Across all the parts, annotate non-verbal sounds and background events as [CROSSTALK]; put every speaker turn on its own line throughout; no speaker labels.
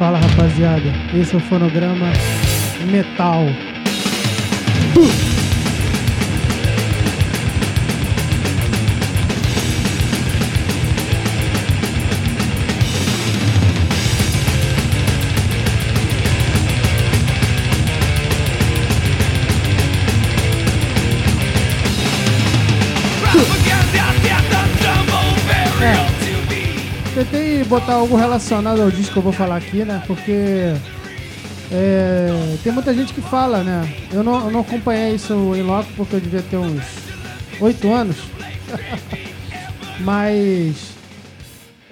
Fala rapaziada, esse é o fonograma Metal. Uh! Botar algo relacionado ao disco que eu vou falar aqui, né? Porque é, tem muita gente que fala, né? Eu não, eu não acompanhei isso em loco porque eu devia ter uns oito anos. [LAUGHS] Mas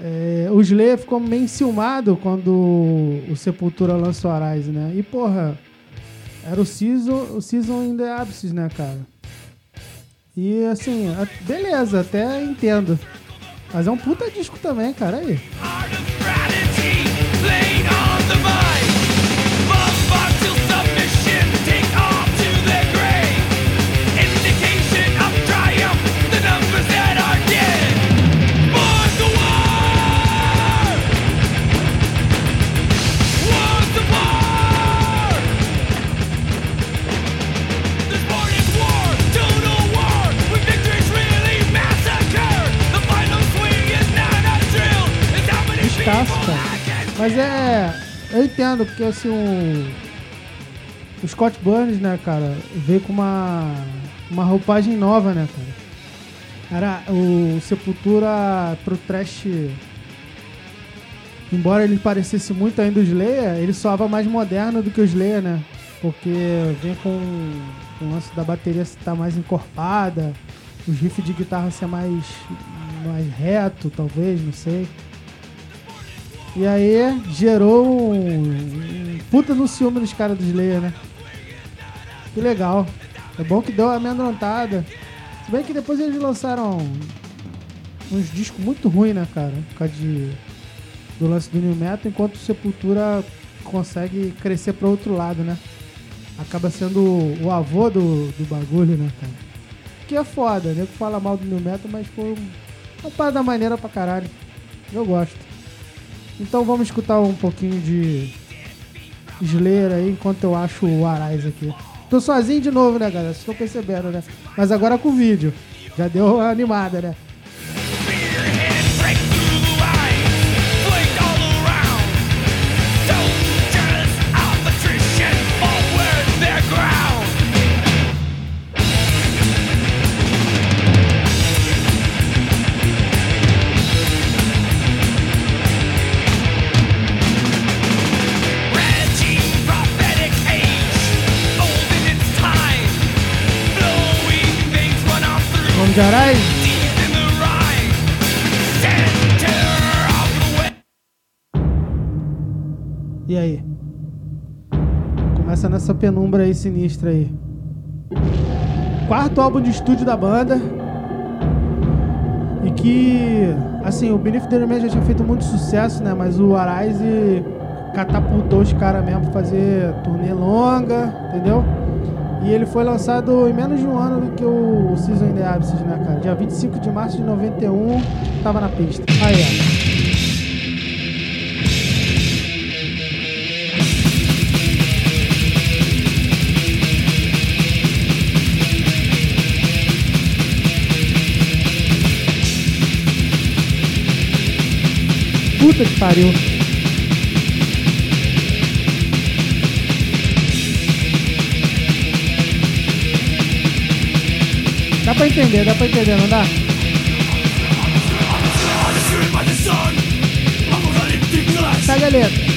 é, o Slayer ficou meio enciumado quando o Sepultura lançou Arise, né? E porra, era o Season, o season in the Abyss, né, cara? E assim, beleza, até entendo. Mas é um puta disco também, cara. Aí. Mas é. Eu entendo, porque assim, o. O Scott Burns, né, cara, veio com uma. Uma roupagem nova, né, cara? Era o Sepultura pro trash. Embora ele parecesse muito ainda o Slayer, ele soava mais moderno do que o Slayer, né? Porque vem com o lance da bateria estar tá mais encorpada, os riffs de guitarra ser mais, mais reto, talvez, não sei. E aí gerou um, puta no ciúme dos caras do Slayer, né? Que legal. É bom que deu uma amedrontada. Se bem que depois eles lançaram uns discos muito ruins, né, cara? Por causa de, do lance do New Metal, enquanto o Sepultura consegue crescer para outro lado, né? Acaba sendo o avô do, do bagulho, né, cara? Que é foda, né? Que fala mal do New Metal, mas foi uma parada maneira pra caralho. Eu gosto. Então vamos escutar um pouquinho de Slayer aí enquanto eu acho o Arais aqui. Tô sozinho de novo, né, galera? Vocês estão percebendo, né? Mas agora com vídeo. Já deu animada, né? Carai! E aí? Começa nessa penumbra aí sinistra aí. Quarto álbum de estúdio da banda. E que, assim, o Beneath the Remain já tinha feito muito sucesso, né? Mas o Arise catapultou os caras mesmo pra fazer turnê longa, entendeu? E ele foi lançado em menos de um ano do que o Season in the Abyss, né, cara? Dia 25 de março de 91, tava na pista. Aí, ó. Puta que pariu. Pra entender, dá pra entender, não dá? Pega a letra.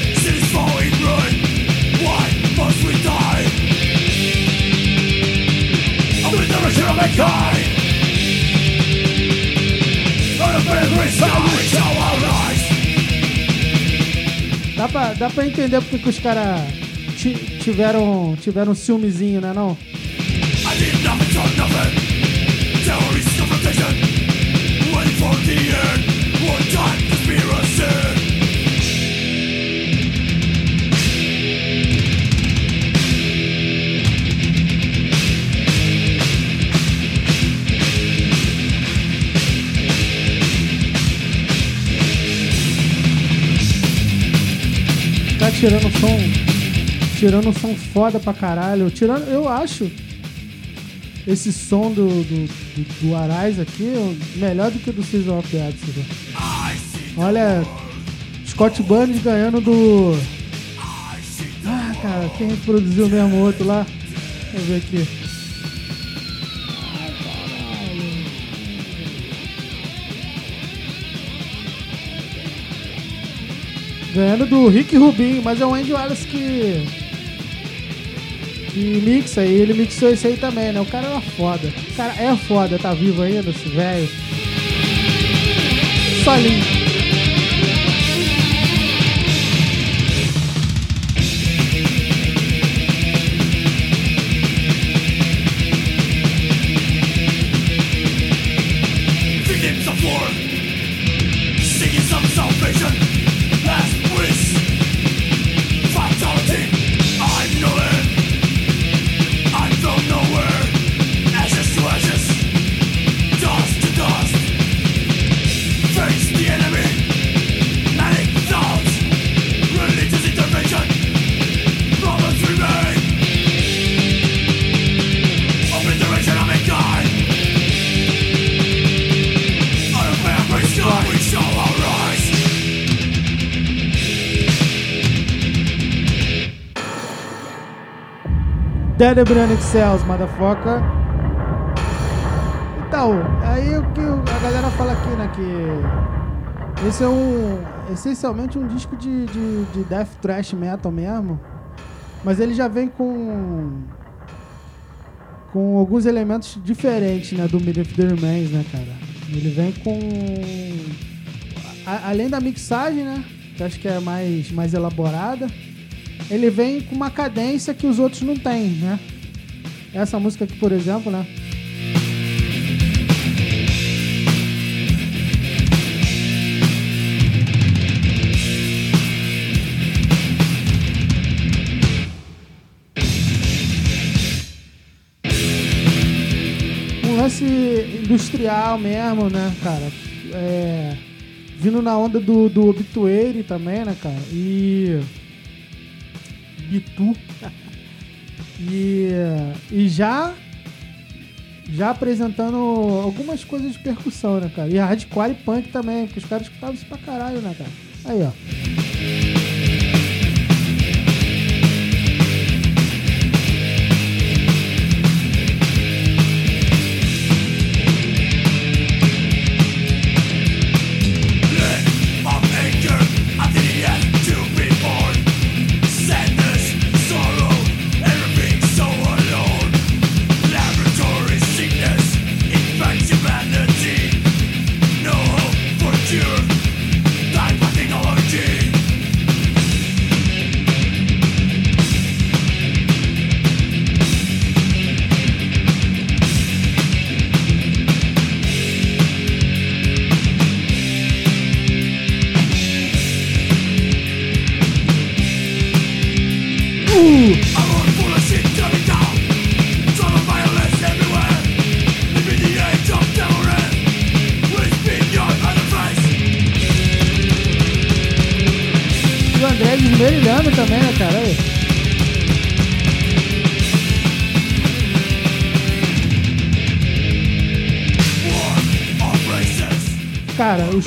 Dá pra, dá pra entender porque que os caras tiveram, tiveram ciúmezinho, né não? I did nothing, nothing. Tirando som. Tirando som foda pra caralho. Tirando, eu acho esse som do, do, do, do aqui melhor do que o do Season of the Absent. Olha, Scott Burns ganhando do. Ah, cara, quem reproduziu mesmo o outro lá? Vamos ver aqui. Ganhando do Rick Rubin, mas é o Andy Wallace que. Que mixa e ele mixou esse aí também, né? O cara era foda. O cara é foda, tá vivo ainda, esse velho. Solinho. Dead Brand Cells, motherfucker. Então, aí o que a galera fala aqui, né, que esse é um, essencialmente um disco de, de, de death thrash metal mesmo, mas ele já vem com com alguns elementos diferentes, né, do Media of the Remains, né, cara. Ele vem com a, além da mixagem, né, que acho que é mais mais elaborada, ele vem com uma cadência que os outros não têm, né? Essa música aqui, por exemplo, né? Um lance industrial mesmo, né, cara? É, vindo na onda do, do Obituary também, né, cara? E Bitu. e, e já já apresentando algumas coisas de percussão, né, cara? E hardcore e punk também, porque os caras escutavam isso pra caralho, né, cara? Aí, ó.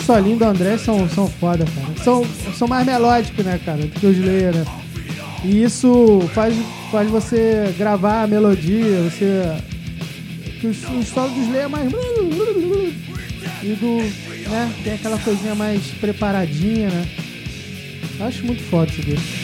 Solinhos do André são, são foda, cara. São, são mais melódicos, né, cara, do que os Slayer, né? E isso faz, faz você gravar a melodia, você. O, o solo do Slayer é mais. E do. né, tem aquela coisinha mais preparadinha, né? Acho muito foda isso aqui.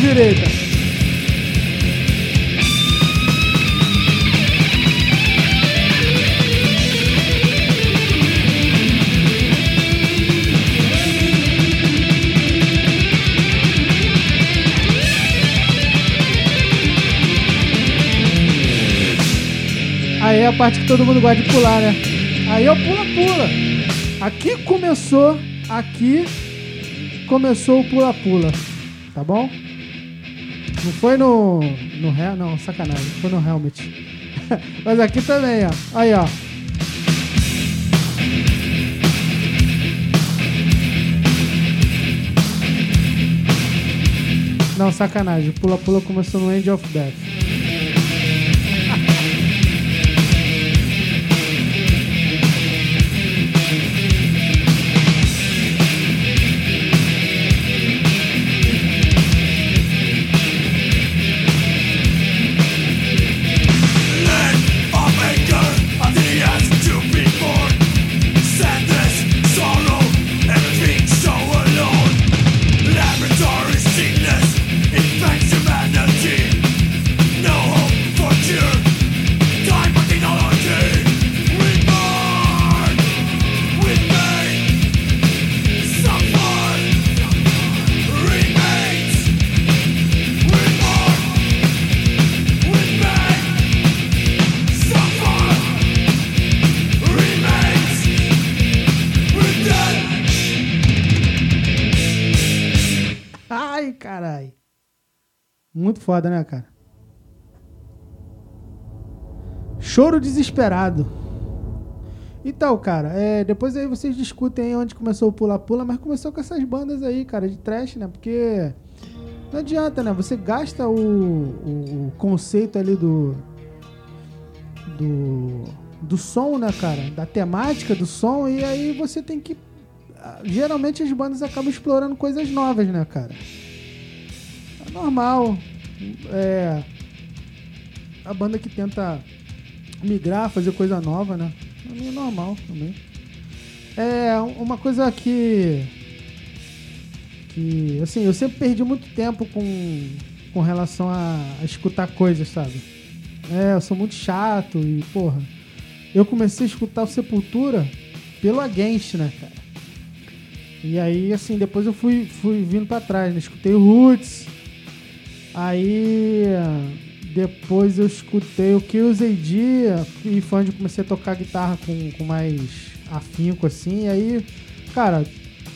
Direita. Aí é a parte que todo mundo gosta de pular, né? Aí eu pula-pula. Aqui começou, aqui começou o pula-pula, tá bom? Não foi no. No réu, não, sacanagem. Foi no helmet. [LAUGHS] Mas aqui também, ó. Aí, ó. Não, sacanagem. Pula-pula começou no End of Death. Muito foda, né, cara? Choro desesperado. Então, cara, é, depois aí vocês discutem aí onde começou o pula-pula, mas começou com essas bandas aí, cara, de trash, né? Porque não adianta, né? Você gasta o, o, o conceito ali do, do, do som, né, cara? Da temática do som, e aí você tem que. Geralmente as bandas acabam explorando coisas novas, né, cara? É normal é, a banda que tenta migrar, fazer coisa nova, né? Pra mim é normal também. É uma coisa que. Que, assim, eu sempre perdi muito tempo com, com relação a, a escutar coisas, sabe? É, eu sou muito chato e, porra. Eu comecei a escutar o Sepultura pelo Against, né, cara? E aí, assim, depois eu fui, fui vindo pra trás, né? Escutei o Roots, Aí depois eu escutei o que usei dia e foi onde comecei a tocar guitarra com, com mais afinco assim. E aí, cara,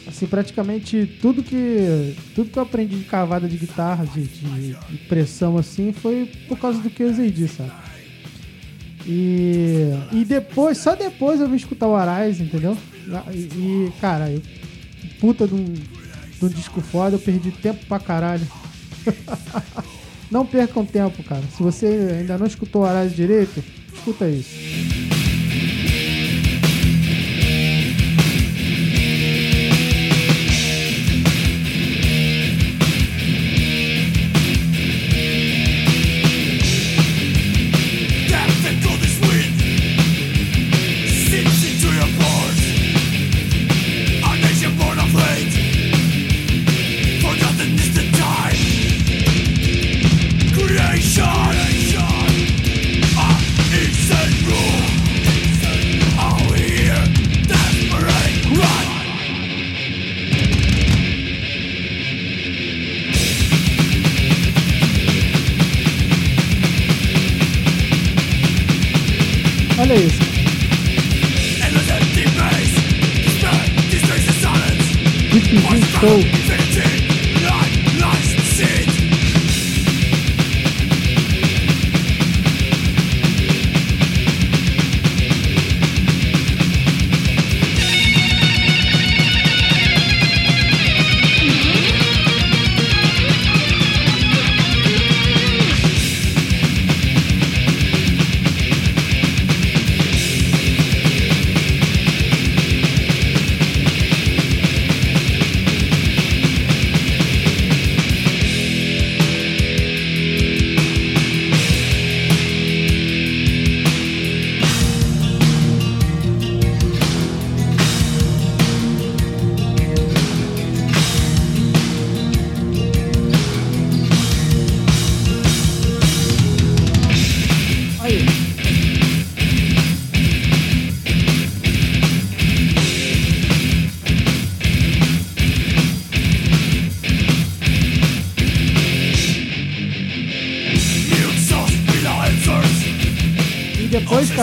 assim, praticamente tudo que tudo que eu aprendi de cavada de guitarra, de, de, de pressão assim, foi por causa do que eu usei dia, sabe? E, e depois, só depois eu vim escutar o Arise, entendeu? E, e cara, eu, puta de um, de um disco foda, eu perdi tempo pra caralho. Não percam tempo, cara. Se você ainda não escutou o Arás direito, escuta isso.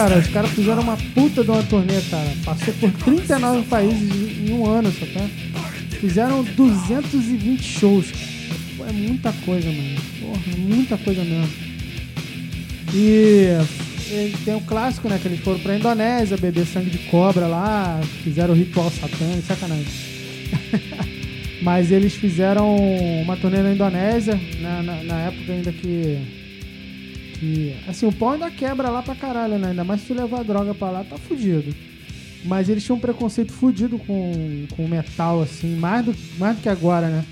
Cara, os caras fizeram uma puta de uma turnê, cara. Passou por 39 países em um ano, só tá? Fizeram 220 shows. É muita coisa, mano. Porra, muita coisa mesmo. E tem o um clássico, né? Que eles foram pra Indonésia beber sangue de cobra lá, fizeram o ritual satânico, sacanagem. [LAUGHS] Mas eles fizeram uma turnê na Indonésia, na, na, na época ainda que Assim, o pau ainda quebra lá pra caralho, né? Ainda mais se tu levar a droga pra lá, tá fudido. Mas eles tinham um preconceito fudido com, com metal, assim, mais do, mais do que agora, né?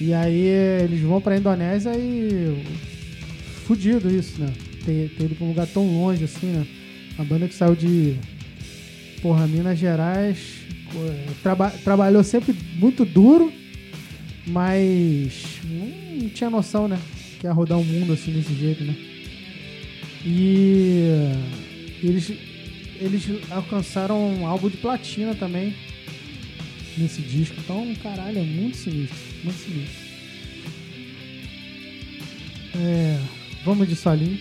E aí eles vão pra Indonésia e. Fudido isso, né? Ter, ter ido pra um lugar tão longe assim, né? Uma banda que saiu de. Porra, Minas Gerais. Traba, trabalhou sempre muito duro, mas não tinha noção, né? Que ia rodar o mundo assim desse jeito, né? E eles, eles alcançaram um álbum de platina também nesse disco. Então, caralho, é muito sinistro. Muito sinistro. É, vamos de solinho.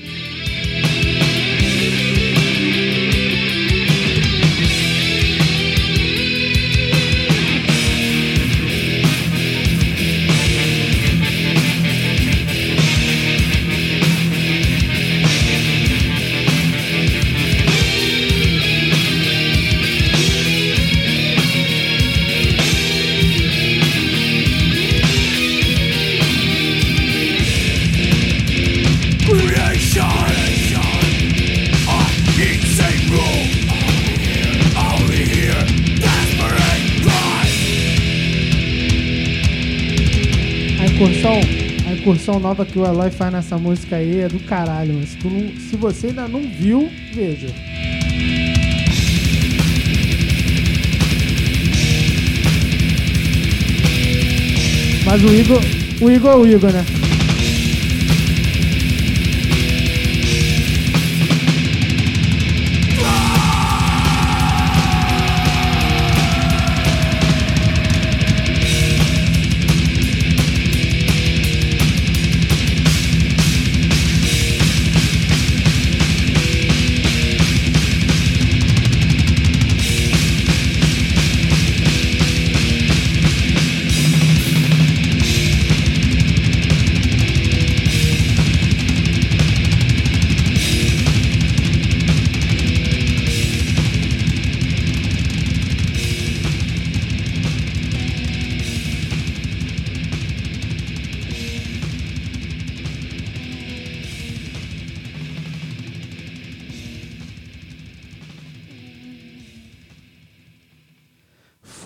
Incursão nova que o Eloy faz nessa música aí é do caralho, mas se, não, se você ainda não viu, veja. Mas o Igor, o Igor é o Igor, né?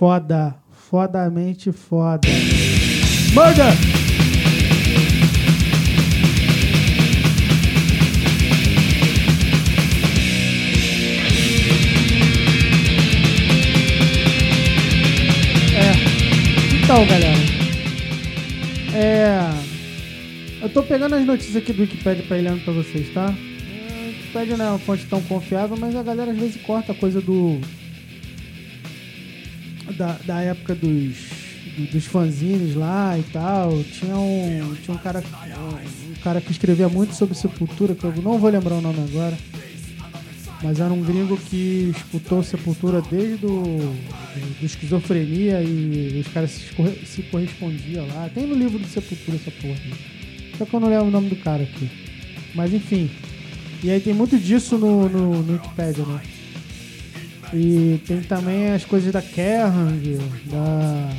Foda. Fodamente foda. Manda! É. Então, galera. É. Eu tô pegando as notícias aqui do Wikipedia pra ir lendo pra vocês, tá? É, Wikipedia não é uma fonte tão confiável, mas a galera às vezes corta a coisa do da, da época dos, dos fanzines lá e tal, tinha um, tinha um cara um, cara que escrevia muito sobre Sepultura, que eu não vou lembrar o nome agora, mas era um gringo que disputou Sepultura desde do, do, esquizofrenia e os caras se, se correspondiam lá. Tem no livro do Sepultura essa porra. Né? Só que eu não lembro o nome do cara aqui. Mas enfim. E aí tem muito disso no, no, no Wikipedia, né? E tem também as coisas da Kerrang, da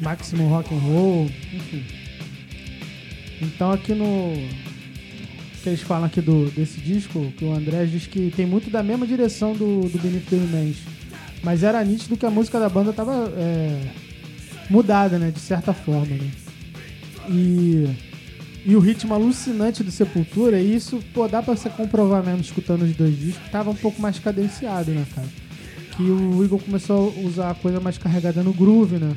Maximum Rock and Roll, enfim. Então aqui no que eles falam aqui do, desse disco, que o André diz que tem muito da mesma direção do, do the Remains. Mas era nítido que a música da banda tava é, mudada, né? De certa forma, né? E e o ritmo alucinante do Sepultura, e isso, pô, dá pra você comprovar mesmo escutando os dois discos, tava um pouco mais cadenciado, né, cara? Que o Igor começou a usar a coisa mais carregada no groove, né?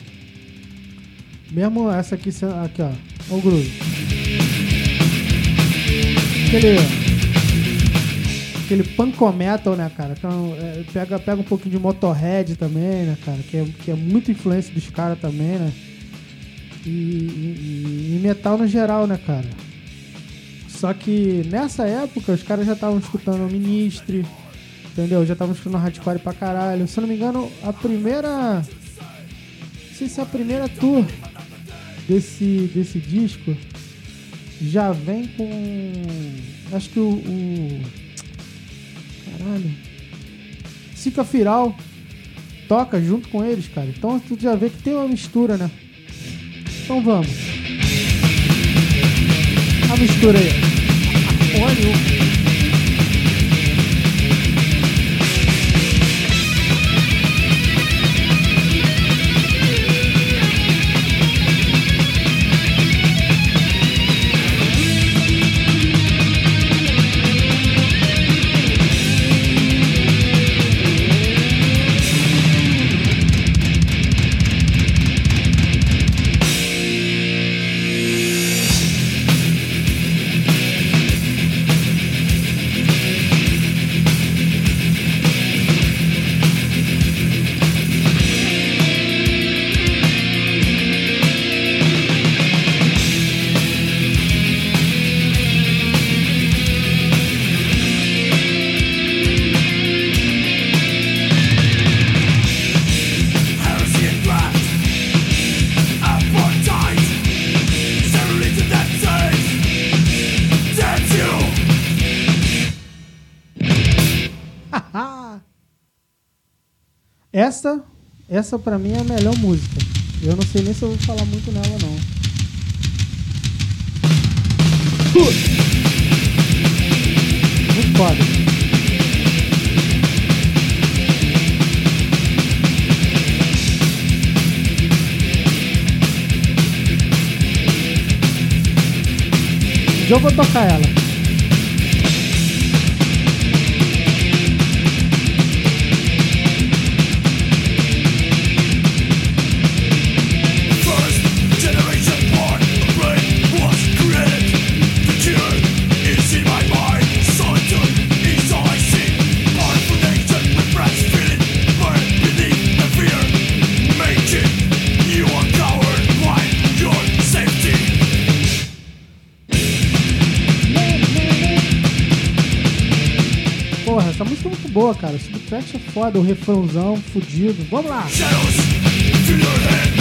Mesmo essa aqui, aqui ó, o groove. Aquele, aquele panco metal, né, cara? Então, é, pega, pega um pouquinho de Motorhead também, né, cara? Que é, que é muito influência dos caras também, né? E, e, metal no geral, né, cara? Só que nessa época os caras já estavam escutando o Ministry, entendeu? Já estavam escutando hardcore pra caralho. Se eu não me engano, a primeira. Não sei se é a primeira tour desse, desse disco já vem com. Acho que o. o caralho. Sica Firal toca junto com eles, cara. Então tu já vê que tem uma mistura, né? Então vamos. A mistura aí. Olha, Essa, essa pra mim é a melhor música. Eu não sei nem se eu vou falar muito nela, não. Muito foda. Já vou tocar ela. Boa, cara. O subtract é foda, o refrãozão fudido. Vamos lá! as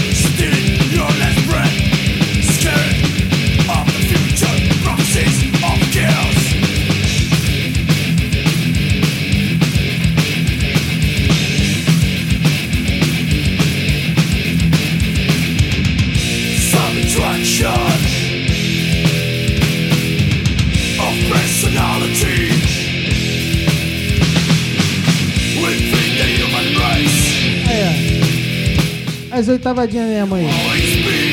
oitavadinhas mesmo aí.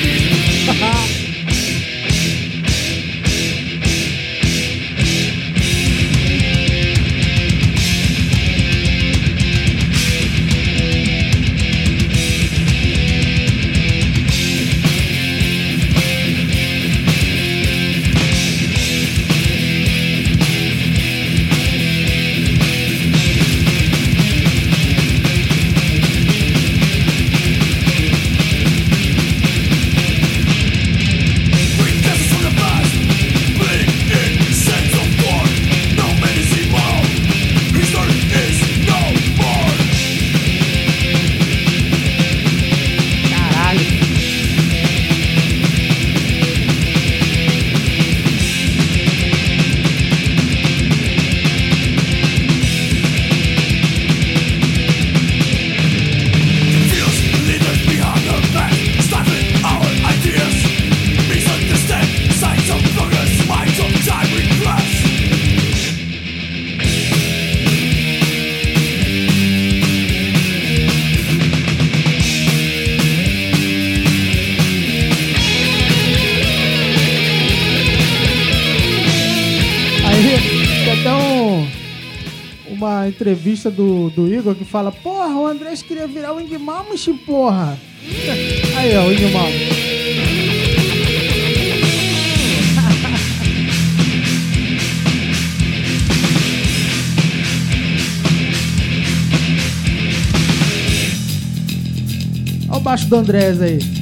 Entrevista do, do Igor que fala: Porra, o Andrés queria virar o Ingmalmshin, porra. [LAUGHS] Aí, ó, o Ingmalmshin. [LAUGHS] Olha o baixo do Andrés aí.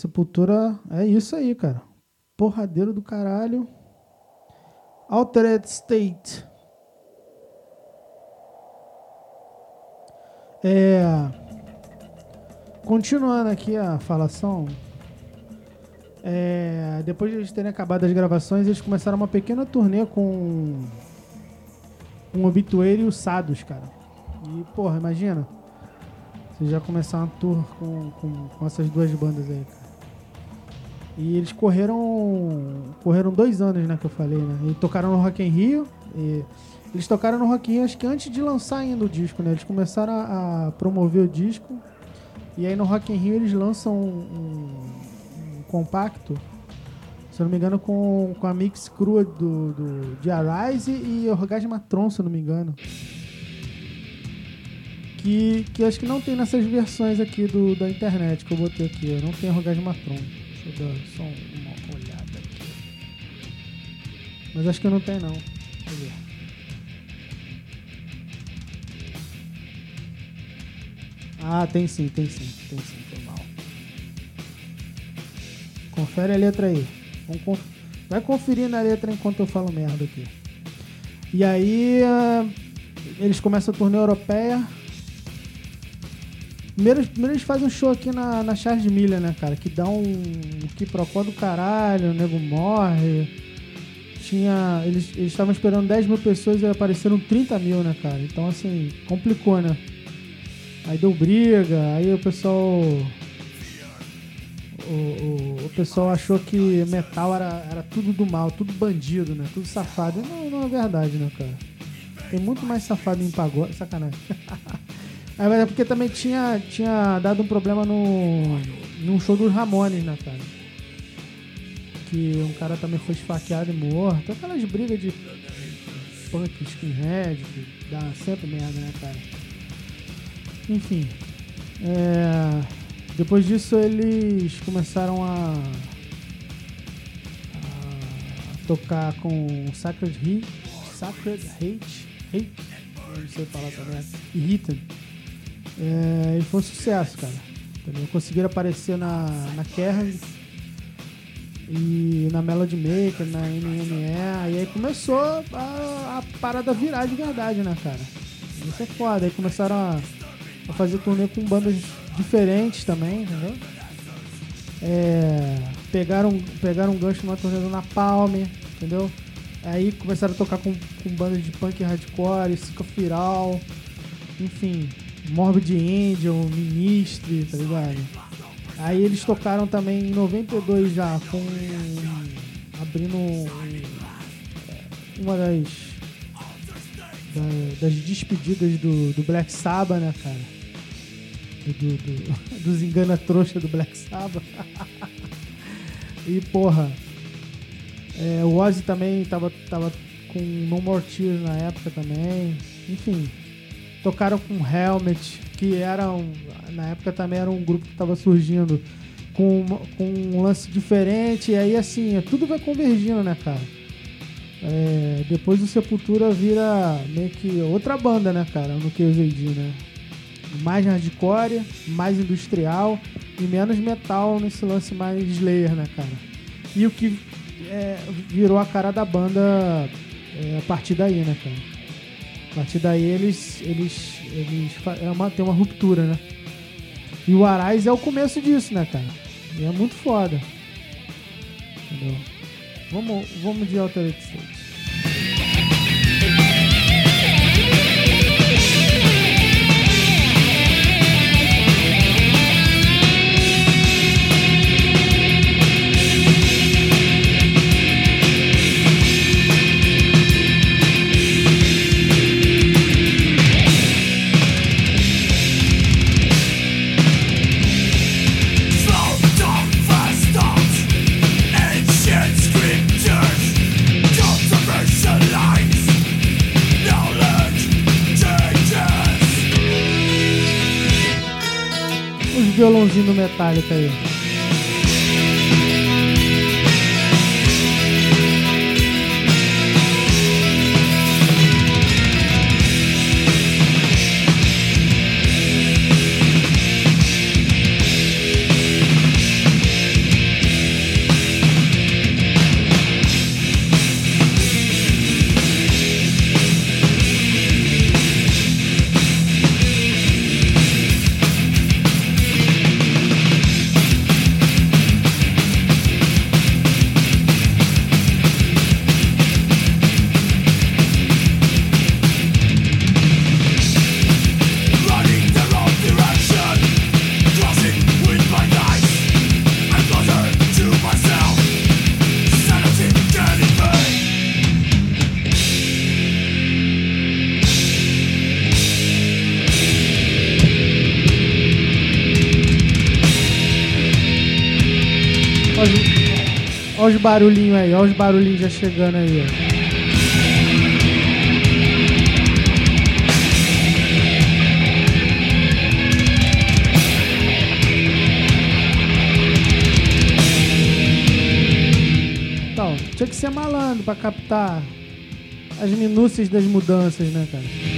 Sepultura é isso aí, cara. Porradeiro do caralho. Altered State. É. Continuando aqui a falação. É, depois de eles terem acabado as gravações, eles começaram uma pequena turnê com um Obituary e o Sados, cara. E, porra, imagina. Você já começar uma tour com, com, com essas duas bandas aí, cara. E eles correram. Correram dois anos, né, que eu falei, né? E tocaram no Rock in Rio. Eles tocaram no Rock in Rio, acho que antes de lançar ainda o disco, né? Eles começaram a, a promover o disco. E aí no Rock in Rio eles lançam um, um- compacto, se eu não me engano, com, com a mix crua do, do, de Arise e Orgasmatron, se eu não me engano. Que, que acho que não tem nessas versões aqui do, da internet que eu botei aqui. Não tem Orgasmatron. Deixa eu dar só uma olhada aqui. Mas acho que não tem não. Deixa eu ver. Ah, tem sim, tem sim, tem sim, foi mal. Confere a letra aí. Conf- Vai conferir na letra enquanto eu falo merda aqui. E aí, ah, eles começam a turnê europeia. Primeiro, primeiro eles fazem um show aqui na, na Charles de Milha, né, cara? Que dá um, um quiprocó do caralho, o nego morre. Tinha. Eles estavam esperando 10 mil pessoas e apareceram 30 mil, né, cara? Então, assim, complicou, né? Aí deu briga, aí o pessoal. O, o, o pessoal achou que metal era, era tudo do mal, tudo bandido, né? Tudo safado. E Não, não é verdade, né, cara? Tem muito mais safado em pagode. Sacanagem. [LAUGHS] Mas é porque também tinha, tinha dado um problema no, num show dos Ramones, né, cara? Que um cara também foi esfaqueado e morto. Aquelas brigas de punk, skinhead, que dá sempre merda, né, cara? Enfim. é, depois disso eles começaram a, a tocar com Sacred Heat, Sacred Hate, Hate, não sei falar também, e Hitten. É, e foi um sucesso, cara. Entendeu? Conseguiram aparecer na, na Kerrang e na Melody Maker, na NME, e aí começou a, a parada virar de verdade, né, cara? Isso é foda. Aí começaram a, a fazer turnê com bandas diferentes também, entendeu? É, pegaram, pegaram um gancho numa turnê do Napalm, entendeu? Aí começaram a tocar com, com bandas de punk hardcore, Firal, enfim, Morbid Angel, Ministry, tá ligado? Aí eles tocaram também em 92 já, com. abrindo um- uma das. da- das despedidas do, do Black Sabbath, né, cara? Do, do- do- [LAUGHS] dos engana-trouxa do Black Sabbath. [LAUGHS] e, porra. é, o Ozzy também tava, tava com No More Tears na época também. Enfim, tocaram com Helmet, que era um, na época também era um grupo que estava surgindo com, com um lance diferente, e aí assim, é, tudo vai convergindo, né, cara? É, depois o Sepultura vira meio que outra banda, né, cara, no que eu AD, né? Mais hardcore, mais industrial e menos metal nesse lance mais Slayer, né, cara? E o que é, virou a cara da banda é, a partir daí, né, cara? A partir daí eles. eles, eles é uma, tem uma ruptura, né? E o Arais é o começo disso, né, cara? E é muito foda. Entendeu? Vamos, vamos de Altered State. Violãozinho do Metallica aí. Olha os, barulhinhos aí, olha os barulhinhos já chegando aí, ó. Então, tinha que ser malandro pra captar as minúcias das mudanças, né, cara?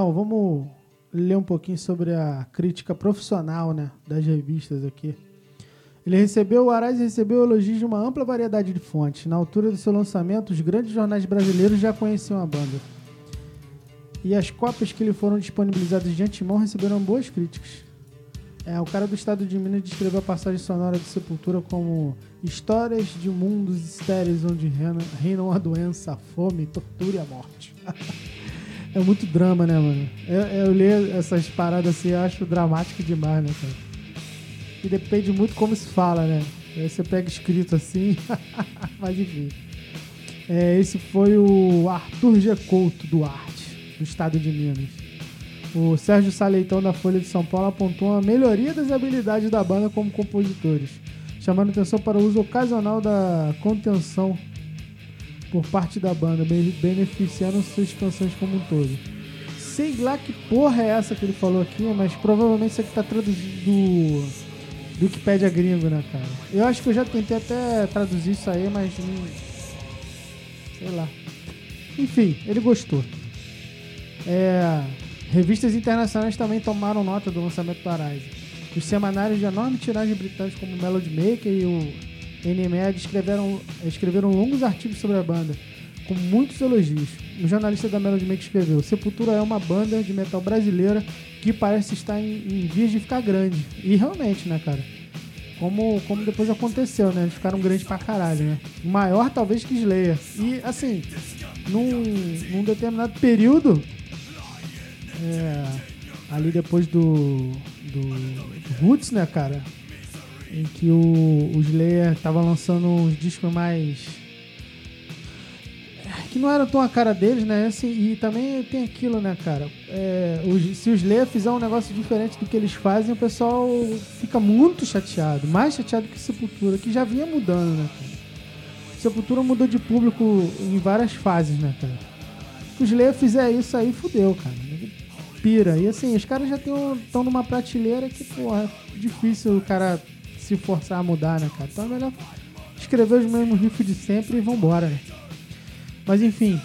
Então, vamos ler um pouquinho sobre a crítica profissional né, das revistas aqui. Ele recebeu, o Arais recebeu elogios de uma ampla variedade de fontes. Na altura do seu lançamento, os grandes jornais brasileiros já conheciam a banda. E as cópias que lhe foram disponibilizadas de antemão receberam boas críticas. É, o cara do estado de Minas descreveu a passagem sonora de Sepultura como histórias de mundos estéreis onde reinam, a doença, a fome, tortura e a morte. [LAUGHS] é muito drama, né, mano? Eu, eu leio essas paradas assim, eu acho dramático demais, né, cara? E depende muito como se fala, né? Aí você pega escrito assim, [LAUGHS] mas enfim. É, esse foi o Arthur G. Couto Duarte, do estado de Minas. O Sérgio Saleitão da Folha de São Paulo apontou uma melhoria das habilidades da banda como compositores, chamando atenção para o uso ocasional da contenção por parte da banda, be- beneficiando suas canções como um todo. Sei lá que porra é essa que ele falou aqui, mas provavelmente isso aqui tá traduzido do, do Wikipedia gringo, né, cara? Eu acho que eu já tentei até traduzir isso aí, mas não... Sei lá. Enfim, ele gostou. É, revistas internacionais também tomaram nota do lançamento do Arise. Os semanários de enorme tiragem britânicos como o Melody Maker e o NME escreveram, escreveram longos artigos sobre a banda, com muitos elogios. O jornalista da Melody Maker escreveu: Sepultura é uma banda de metal brasileira que parece estar em, em vias de ficar grande. E realmente, né, cara? Como, como depois aconteceu, né? Eles ficaram grandes pra caralho, né? Maior talvez que Slayer. E assim, num, num determinado período, é, ali depois do, do Roots, né, cara? Em que o, o Slayer tava lançando uns discos mais. que não eram tão a cara deles, né? Assim, e também tem aquilo, né, cara? É, os- se o Slayer fizer um negócio diferente do que eles fazem, o pessoal fica muito chateado. Mais chateado que Sepultura, que já vinha mudando, né, cara? Sepultura mudou de público em várias fases, né, cara? Se o Slayer fizer isso aí, fudeu, cara. Pira. E assim, os caras já estão numa prateleira que, porra, é difícil o cara se forçar a mudar, né, cara? Então é melhor escrever os mesmos riffs de sempre e vambora, né? Mas enfim,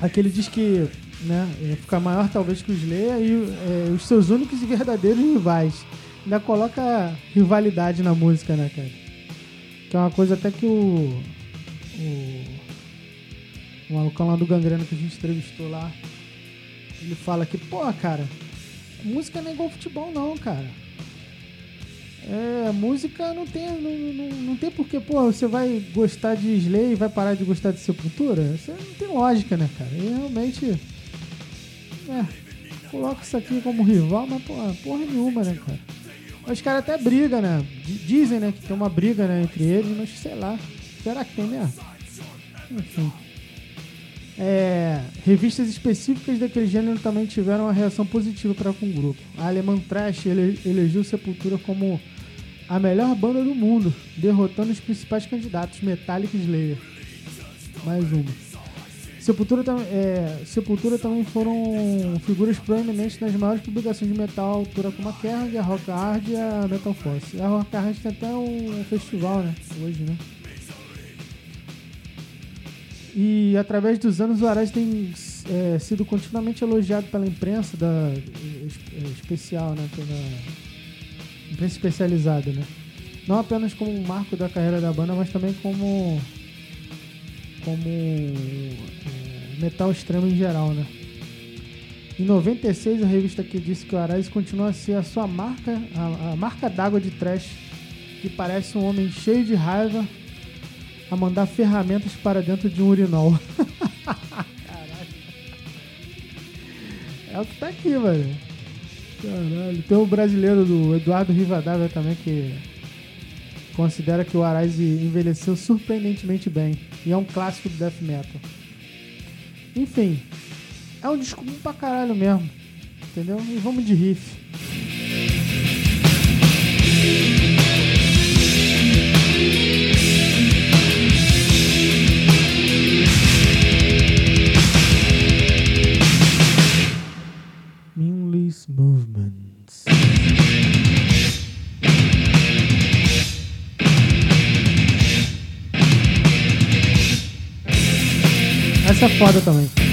aqui ele diz que né, ia ficar maior talvez que o Slayer e é, os seus únicos e verdadeiros rivais. Ainda coloca rivalidade na música, né, cara? Que é uma coisa até que o. O, o malucão lá do Gangrena que a gente entrevistou lá. Ele fala que, pô, cara, música não é igual futebol, não, cara. É, música não tem, não, não, não tem porquê, pô, você vai gostar de Slay e vai parar de gostar de Sepultura? Isso não tem lógica, né, cara? E realmente. É. coloca isso aqui como rival, mas porra, porra nenhuma, né, cara? Os caras até brigam, né? Dizem, né, que tem uma briga né, entre eles, mas sei lá. Será que tem mesmo? Enfim. É, revistas específicas daquele gênero também tiveram uma reação positiva para com o grupo. A Alemã Trash ele, elegeu Sepultura como a melhor banda do mundo, derrotando os principais candidatos, Metallica e Slayer. Mais uma. Sepultura, tam- é, Sepultura também foram figuras proeminentes nas maiores publicações de metal à altura como a Kerrang, a Rock Hard e a Metal Force. A Rock Hard tem até um festival, né? Hoje, né? E através dos anos o Arais tem é, sido continuamente elogiado pela imprensa da é, especial, né? Pela imprensa especializada, né? Não apenas como um marco da carreira da banda, mas também como como é, metal extremo em geral, né? Em 96, a revista que disse que o Arais continua a ser a sua marca, a, a marca d'água de trash, que parece um homem cheio de raiva a mandar ferramentas para dentro de um urinol. [LAUGHS] Caralho. É o que tá aqui, velho. Caralho. Tem o brasileiro do Eduardo Rivadavia também que considera que o Arais envelheceu surpreendentemente bem. E é um clássico do death metal. Enfim, é um disco pra caralho mesmo. Entendeu? E vamos de riff. Meaningless movements. Essa é foda também.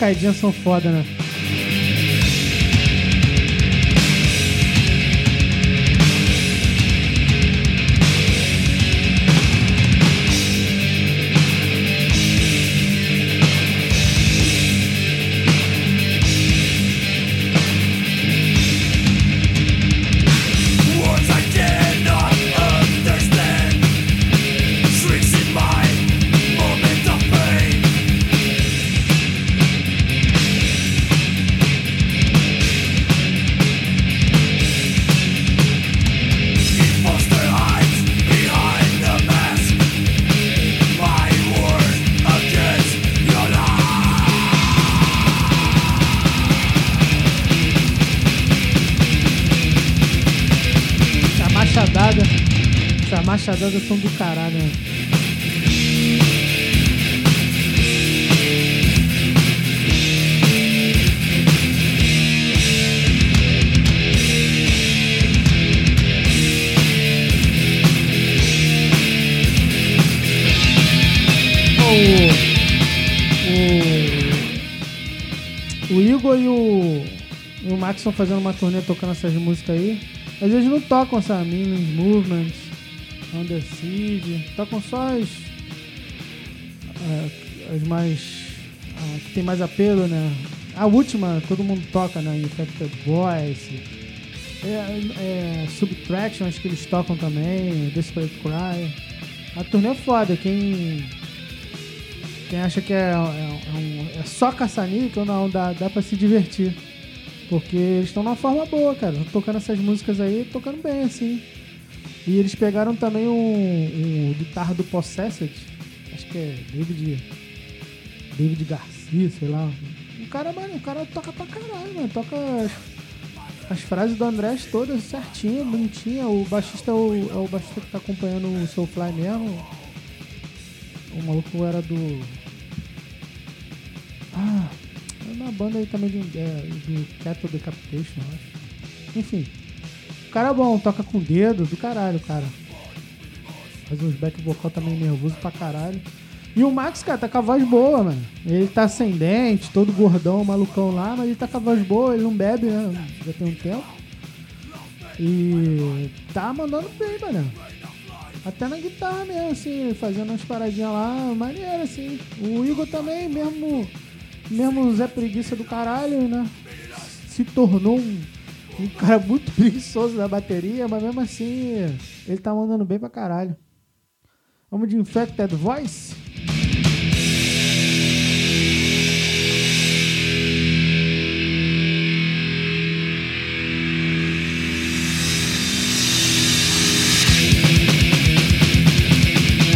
Essas caidinhas são foda, né? Essa machadada são do caralho, né? O, Igor e o, o Max estão fazendo uma turnê tocando essas músicas aí. Mas eles não tocam essa Meaning Movements, Under Siege. Tocam só as, a- as mais. ah, que tem mais apelo, né? A última, todo mundo toca, né? Infected Voice. É, é, Subtraction, acho que eles tocam também. Desperate Cry. A turnê é foda. Quem. Quem acha que é, é, é um- é só caça-níquel, não, dá, dá pra se divertir. Porque eles estão numa forma boa, cara. Tocando essas músicas aí, tocando bem, assim. E eles pegaram também um, um guitarra do Possessed. Acho que é David. David Garcia, sei lá. O cara, mano, o cara toca pra caralho, mano. Toca as, as frases do Andrés todas certinho, bonitinha. O baixista é o, é o baixista que tá acompanhando o Soulfly mesmo. O maluco era do. Ah, é uma banda aí também de, é, do Cattle Decapitation, eu acho. Enfim. O cara é bom, toca com o dedo, do caralho, cara. Faz uns back vocal também nervoso pra caralho. E o Max, cara, tá com a voz boa, mano. Ele tá sem dente, todo gordão, malucão lá, mas ele tá com a voz boa, ele não bebe, né? Já tem um tempo. E tá mandando bem, mano. Até na guitarra mesmo, assim, fazendo umas paradinhas lá, maneiro, assim. O Igor também, mesmo, mesmo Zé Preguiça do caralho, né? Se tornou um, um cara muito [LAUGHS] preguiçoso da bateria, mas mesmo assim, ele tá mandando bem pra caralho. Vamos de Infected Voice?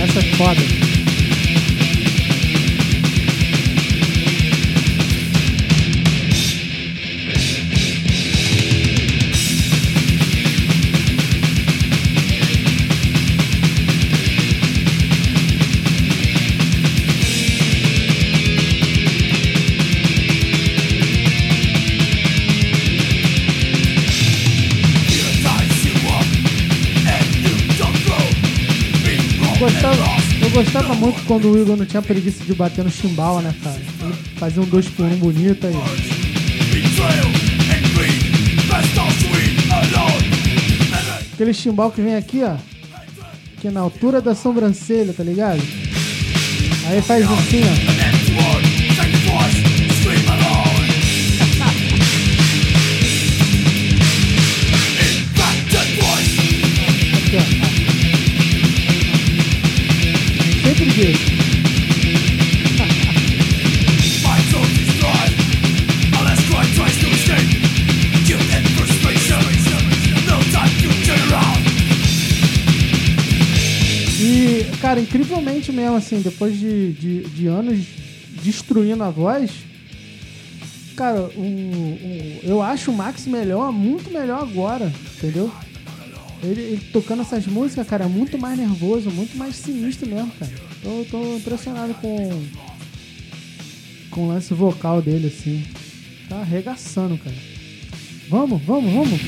Essa é foda. Gostava, muito quando o Igor não tinha preguiça de bater no chimbal, né, cara? Fazia um dois por um bonito aí. Aquele chimbal que vem aqui, ó. Aqui na altura da sobrancelha, tá ligado? Aí faz assim, ó. Incrivelmente mesmo, assim, depois de, de, de anos destruindo a voz, cara, o, o- eu acho o Max melhor, muito melhor agora, entendeu? Ele, ele tocando essas músicas, cara, é muito mais nervoso, muito mais sinistro mesmo, cara. Eu tô impressionado com, com o lance vocal dele, assim. Tá arregaçando, cara. Vamos, vamos, vamos.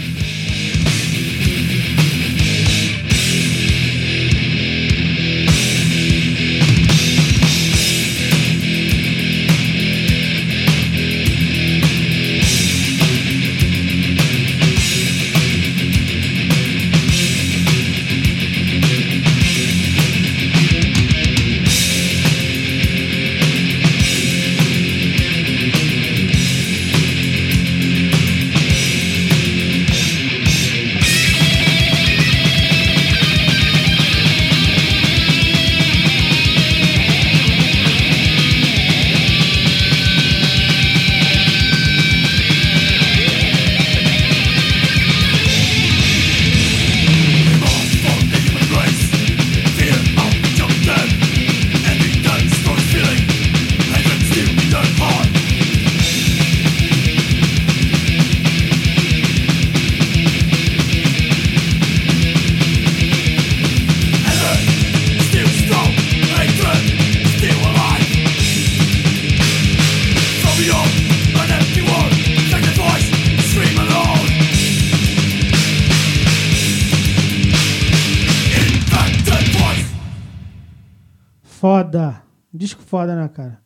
Foda, né, cara?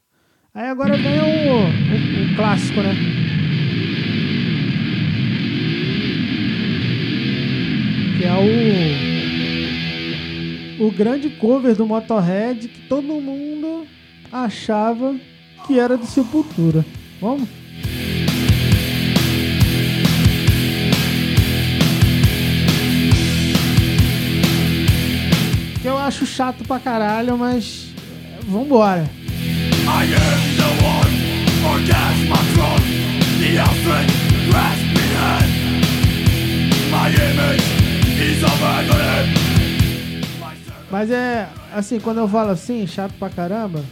Aí agora vem o, o, o clássico, né? Que é o. O grande cover do Motorhead que todo mundo achava que era do Sepultura. Vamos? Que eu acho chato pra caralho, mas vambora. Mas é, assim, quando eu falo assim, chato pra caramba,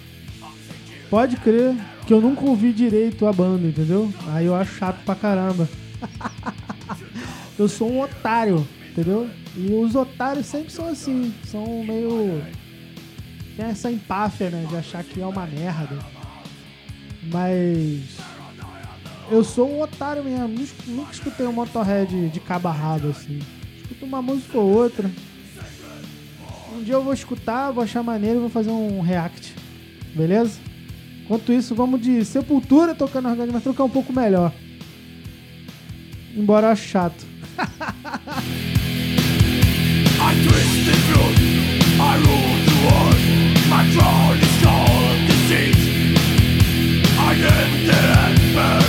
pode crer que eu nunca ouvi direito a banda, entendeu? Aí eu acho chato pra caramba. [LAUGHS] eu sou um otário, entendeu? E os otários sempre são assim, são meio. Tem essa empáfia, né, de achar que é uma merda. Mas. Eu sou um otário mesmo, nunca- escutei um Motorhead de rabo assim. Escuto uma música ou outra. Um dia eu vou escutar, vou achar maneiro e vou fazer um react. Beleza? Enquanto isso, vamos de Sepultura tocando Orgasmo, mas trocar um pouco melhor. Embora eu chato. [LAUGHS]
I twist the truth, I rule the world. Throne is called deceit. I am the emperor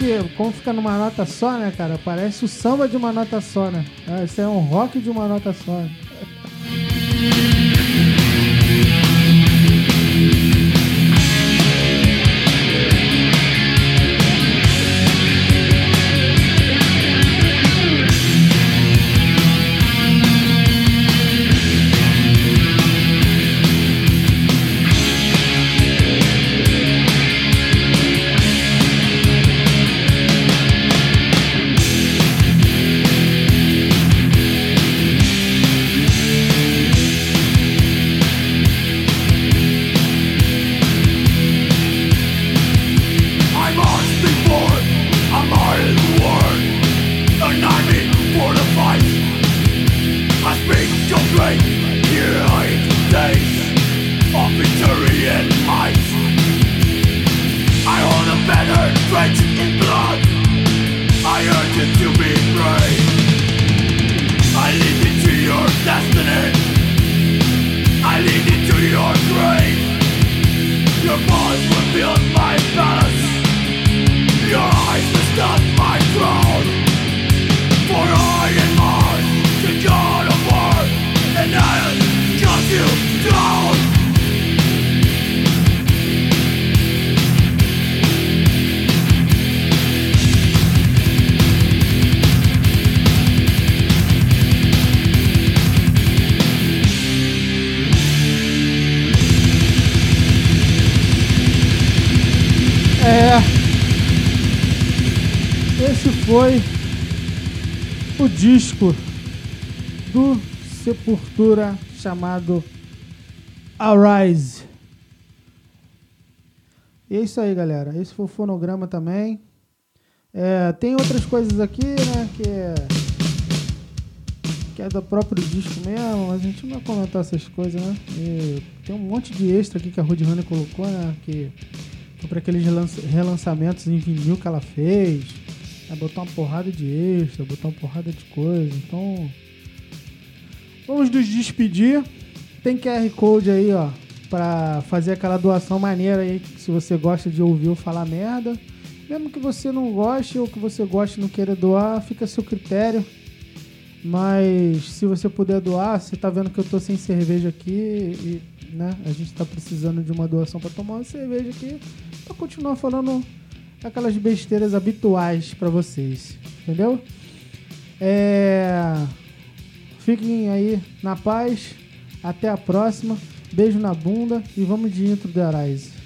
que, como fica numa nota só, né, cara? Parece o samba de uma nota só, né? Ah, Isso é um rock de uma nota só. Esse foi o disco do Sepultura chamado Arise. E é isso aí, galera. Esse foi o fonograma também. É, tem outras coisas aqui, né? Que é, que é do próprio disco mesmo, a gente não vai comentar essas coisas, né? E tem um monte de extra aqui que a Rudy Honey colocou, né? Que foi para aqueles relança- relançamentos em vinil que ela fez. Ela botou uma porrada de extra, botou uma porrada de coisa. Então, vamos nos despedir. Tem QR Code aí, ó, pra fazer aquela doação maneira aí, se você gosta de ouvir eu falar merda. Mesmo que você não goste ou que você goste e não queira doar, fica a seu critério. Mas se você puder doar, você tá vendo que eu tô sem cerveja aqui e, né, a gente tá precisando de uma doação para tomar uma cerveja aqui, pra continuar falando aquelas besteiras habituais pra vocês, entendeu? É... Fiquem aí na paz, até a próxima, beijo na bunda e vamos de intro do Arise.